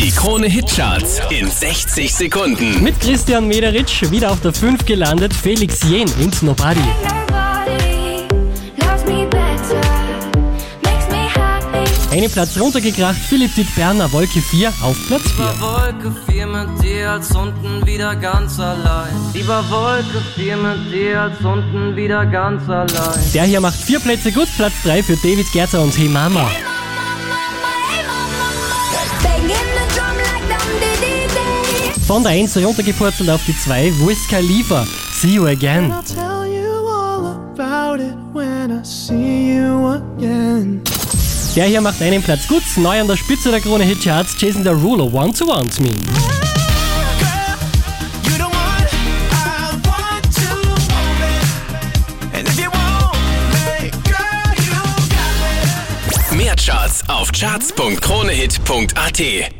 Die Krone Hitcharts in 60 Sekunden. Mit Christian Mederitsch wieder auf der 5 gelandet, Felix Jen und Nobody. Einen Platz runtergekracht, Philipp Dick Berner, Wolke 4 auf Platz 4. Lieber Wolke 4 mit dir als unten wieder ganz allein. Lieber Wolke 4 mit dir als unten wieder ganz allein. Der hier macht vier Plätze gut, Platz 3 für David Gerzer und Hey Mama. Von der 1 runtergepurzelt auf die 2, Wiz Khalifa, See You Again. Der hier macht einen Platz gut, neu an der Spitze der Krone Hitcharts, Jason Derulo, Want to one to me. Mehr Charts auf charts.kronehit.at.